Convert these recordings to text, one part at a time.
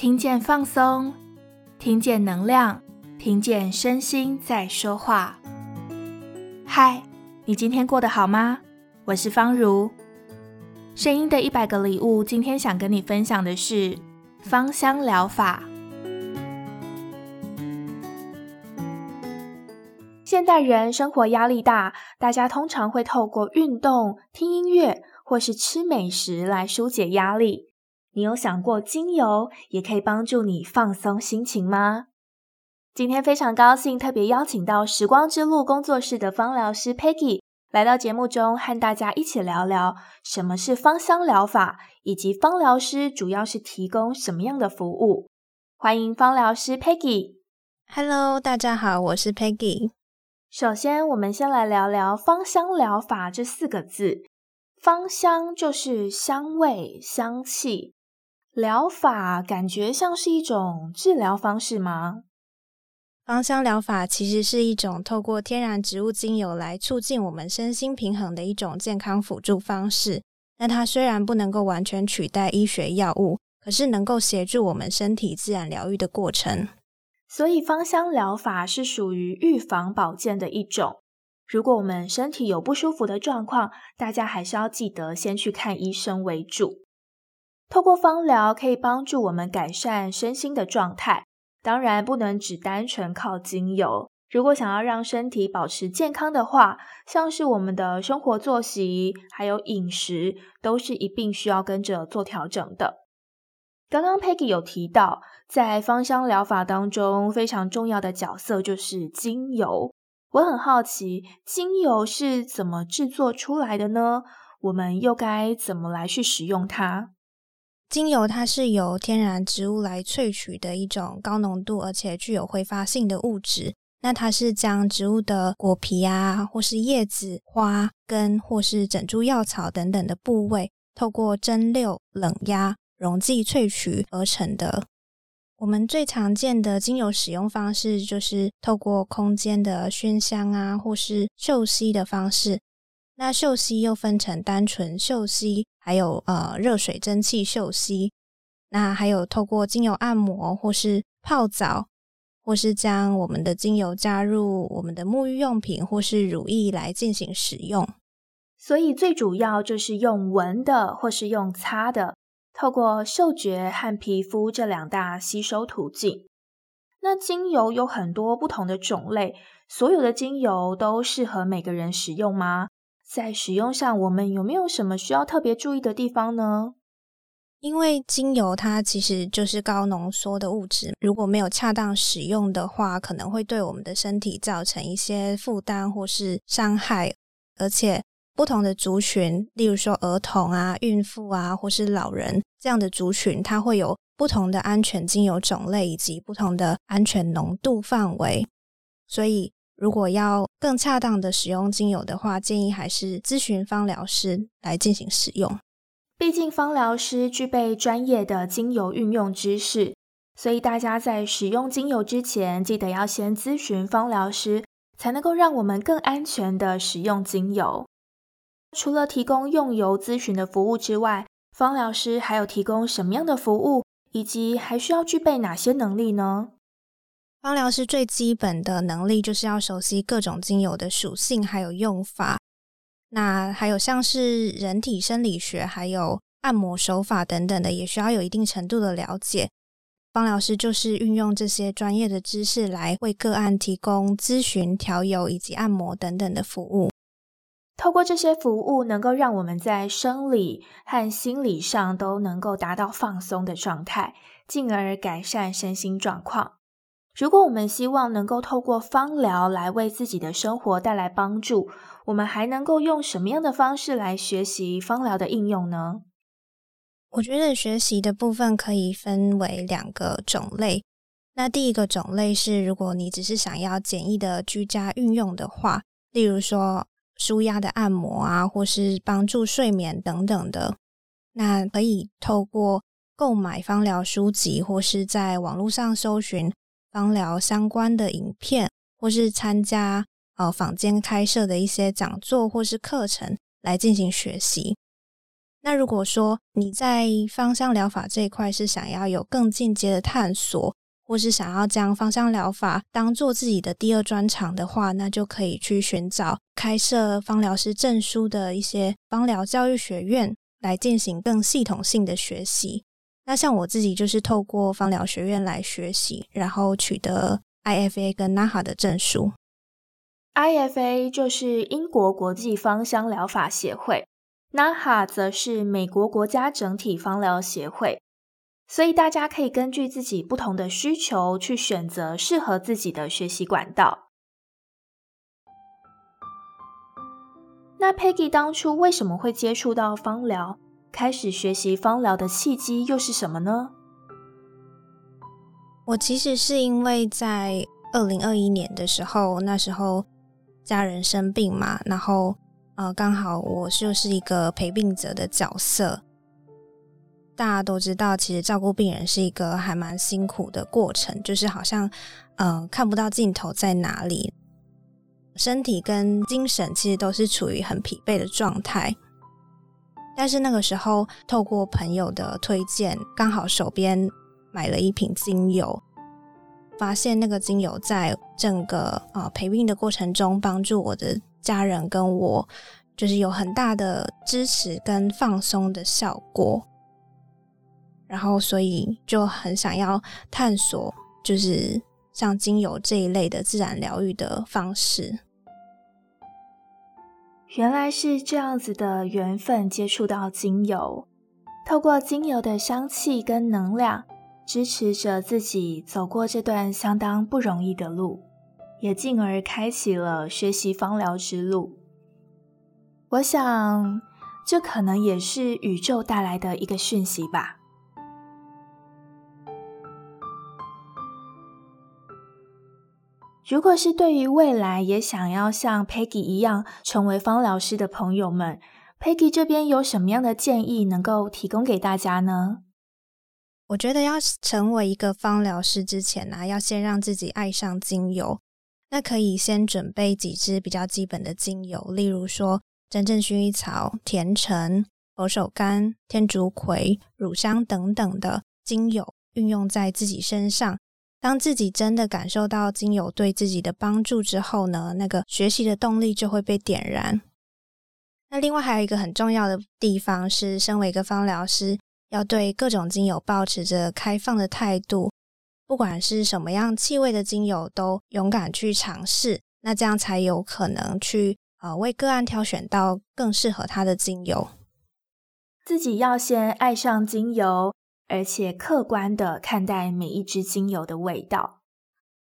听见放松，听见能量，听见身心在说话。嗨，你今天过得好吗？我是芳如。声音的一百个礼物，今天想跟你分享的是芳香疗法。现代人生活压力大，大家通常会透过运动、听音乐或是吃美食来纾解压力。你有想过精油也可以帮助你放松心情吗？今天非常高兴，特别邀请到时光之路工作室的芳疗师 Peggy 来到节目中，和大家一起聊聊什么是芳香疗法，以及芳疗师主要是提供什么样的服务。欢迎芳疗师 Peggy。Hello，大家好，我是 Peggy。首先，我们先来聊聊芳香疗法这四个字。芳香就是香味、香气。疗法感觉像是一种治疗方式吗？芳香疗法其实是一种透过天然植物精油来促进我们身心平衡的一种健康辅助方式。那它虽然不能够完全取代医学药物，可是能够协助我们身体自然疗愈的过程。所以，芳香疗法是属于预防保健的一种。如果我们身体有不舒服的状况，大家还是要记得先去看医生为主。透过芳疗可以帮助我们改善身心的状态，当然不能只单纯靠精油。如果想要让身体保持健康的话，像是我们的生活作息还有饮食，都是一并需要跟着做调整的。刚刚 Peggy 有提到，在芳香疗法当中非常重要的角色就是精油。我很好奇，精油是怎么制作出来的呢？我们又该怎么来去使用它？精油它是由天然植物来萃取的一种高浓度而且具有挥发性的物质。那它是将植物的果皮啊，或是叶子、花、根，或是整株药草等等的部位，透过蒸馏、冷压、溶剂萃取而成的。我们最常见的精油使用方式就是透过空间的熏香啊，或是嗅吸的方式。那嗅吸又分成单纯嗅吸，还有呃热水蒸汽嗅吸。那还有透过精油按摩，或是泡澡，或是将我们的精油加入我们的沐浴用品或是乳液来进行使用。所以最主要就是用闻的，或是用擦的，透过嗅觉和皮肤这两大吸收途径。那精油有很多不同的种类，所有的精油都适合每个人使用吗？在使用上，我们有没有什么需要特别注意的地方呢？因为精油它其实就是高浓缩的物质，如果没有恰当使用的话，可能会对我们的身体造成一些负担或是伤害。而且不同的族群，例如说儿童啊、孕妇啊，或是老人这样的族群，它会有不同的安全精油种类以及不同的安全浓度范围，所以。如果要更恰当的使用精油的话，建议还是咨询芳疗师来进行使用。毕竟芳疗师具备专业的精油运用知识，所以大家在使用精油之前，记得要先咨询芳疗师，才能够让我们更安全的使用精油。除了提供用油咨询的服务之外，芳疗师还有提供什么样的服务，以及还需要具备哪些能力呢？芳疗师最基本的能力就是要熟悉各种精油的属性还有用法，那还有像是人体生理学还有按摩手法等等的，也需要有一定程度的了解。芳疗师就是运用这些专业的知识来为个案提供咨询、调油以及按摩等等的服务。透过这些服务，能够让我们在生理和心理上都能够达到放松的状态，进而改善身心状况。如果我们希望能够透过芳疗来为自己的生活带来帮助，我们还能够用什么样的方式来学习芳疗的应用呢？我觉得学习的部分可以分为两个种类。那第一个种类是，如果你只是想要简易的居家运用的话，例如说舒压的按摩啊，或是帮助睡眠等等的，那可以透过购买芳疗书籍，或是在网络上搜寻。芳疗相关的影片，或是参加呃坊间开设的一些讲座或是课程来进行学习。那如果说你在芳香疗法这一块是想要有更进阶的探索，或是想要将芳香疗法当做自己的第二专长的话，那就可以去寻找开设芳疗师证书的一些芳疗教育学院来进行更系统性的学习。那像我自己就是透过芳疗学院来学习，然后取得 IFA 跟 NAHA 的证书。IFA 就是英国国际芳香疗法协会，NAHA 则是美国国家整体芳疗协会。所以大家可以根据自己不同的需求去选择适合自己的学习管道。那 Peggy 当初为什么会接触到芳疗？开始学习芳疗的契机又是什么呢？我其实是因为在二零二一年的时候，那时候家人生病嘛，然后呃，刚好我就是一个陪病者的角色。大家都知道，其实照顾病人是一个还蛮辛苦的过程，就是好像呃看不到尽头在哪里，身体跟精神其实都是处于很疲惫的状态。但是那个时候，透过朋友的推荐，刚好手边买了一瓶精油，发现那个精油在整个呃陪病的过程中，帮助我的家人跟我，就是有很大的支持跟放松的效果。然后，所以就很想要探索，就是像精油这一类的自然疗愈的方式。原来是这样子的缘分，接触到精油，透过精油的香气跟能量，支持着自己走过这段相当不容易的路，也进而开启了学习芳疗之路。我想，这可能也是宇宙带来的一个讯息吧。如果是对于未来也想要像 Peggy 一样成为芳疗师的朋友们，Peggy 这边有什么样的建议能够提供给大家呢？我觉得要成为一个芳疗师之前呢、啊，要先让自己爱上精油。那可以先准备几支比较基本的精油，例如说真正薰衣草、甜橙、佛手柑、天竺葵、乳香等等的精油，运用在自己身上。当自己真的感受到精油对自己的帮助之后呢，那个学习的动力就会被点燃。那另外还有一个很重要的地方是，身为一个芳疗师，要对各种精油保持着开放的态度，不管是什么样气味的精油，都勇敢去尝试。那这样才有可能去呃为个案挑选到更适合他的精油。自己要先爱上精油。而且客观的看待每一支精油的味道。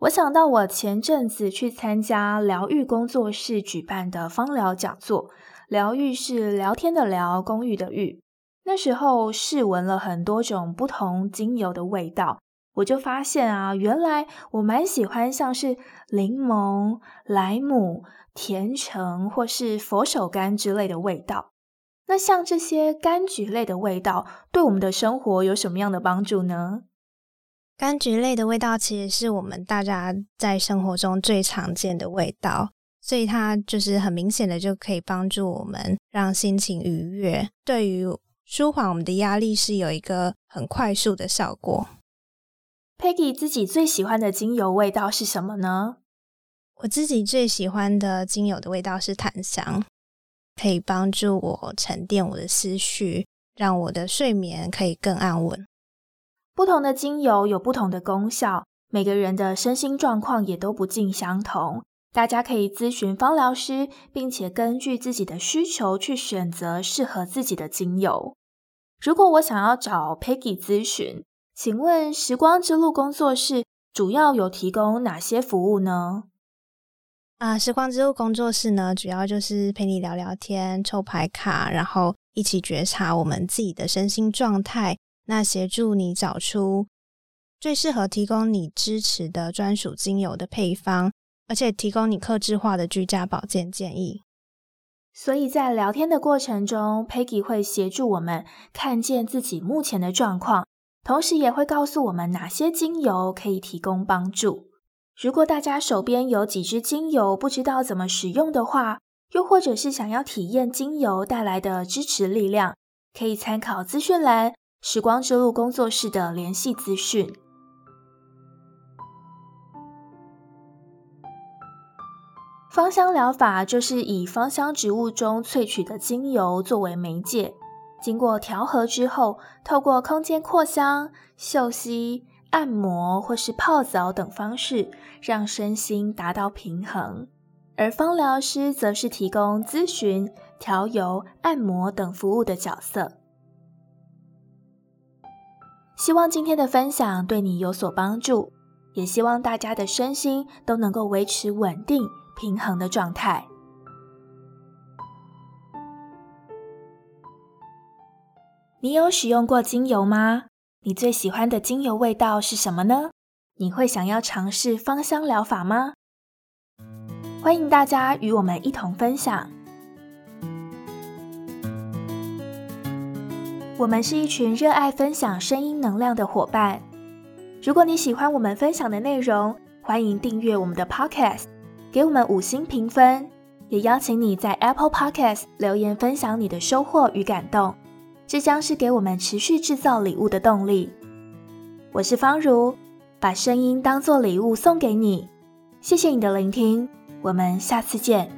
我想到我前阵子去参加疗愈工作室举办的芳疗讲座，疗愈是聊天的聊，公寓的寓。那时候试闻了很多种不同精油的味道，我就发现啊，原来我蛮喜欢像是柠檬、莱姆、甜橙或是佛手柑之类的味道。那像这些柑橘类的味道，对我们的生活有什么样的帮助呢？柑橘类的味道其实是我们大家在生活中最常见的味道，所以它就是很明显的就可以帮助我们让心情愉悦，对于舒缓我们的压力是有一个很快速的效果。Peggy 自己最喜欢的精油味道是什么呢？我自己最喜欢的精油的味道是檀香。可以帮助我沉淀我的思绪，让我的睡眠可以更安稳。不同的精油有不同的功效，每个人的身心状况也都不尽相同。大家可以咨询芳疗师，并且根据自己的需求去选择适合自己的精油。如果我想要找 Peggy 咨询，请问时光之路工作室主要有提供哪些服务呢？啊，时光之路工作室呢，主要就是陪你聊聊天、抽牌卡，然后一起觉察我们自己的身心状态，那协助你找出最适合提供你支持的专属精油的配方，而且提供你客制化的居家保健建议。所以在聊天的过程中，Peggy 会协助我们看见自己目前的状况，同时也会告诉我们哪些精油可以提供帮助。如果大家手边有几支精油，不知道怎么使用的话，又或者是想要体验精油带来的支持力量，可以参考资讯栏时光之路工作室的联系资讯。芳香疗法就是以芳香植物中萃取的精油作为媒介，经过调和之后，透过空间扩香、嗅吸、按摩或是泡澡等方式，让身心达到平衡。而芳疗师则是提供咨询、调油、按摩等服务的角色。希望今天的分享对你有所帮助，也希望大家的身心都能够维持稳定。平衡的状态。你有使用过精油吗？你最喜欢的精油味道是什么呢？你会想要尝试芳香疗法吗？欢迎大家与我们一同分享。我们是一群热爱分享声音能量的伙伴。如果你喜欢我们分享的内容，欢迎订阅我们的 Podcast。给我们五星评分，也邀请你在 Apple Podcast 留言分享你的收获与感动，这将是给我们持续制造礼物的动力。我是方如，把声音当做礼物送给你，谢谢你的聆听，我们下次见。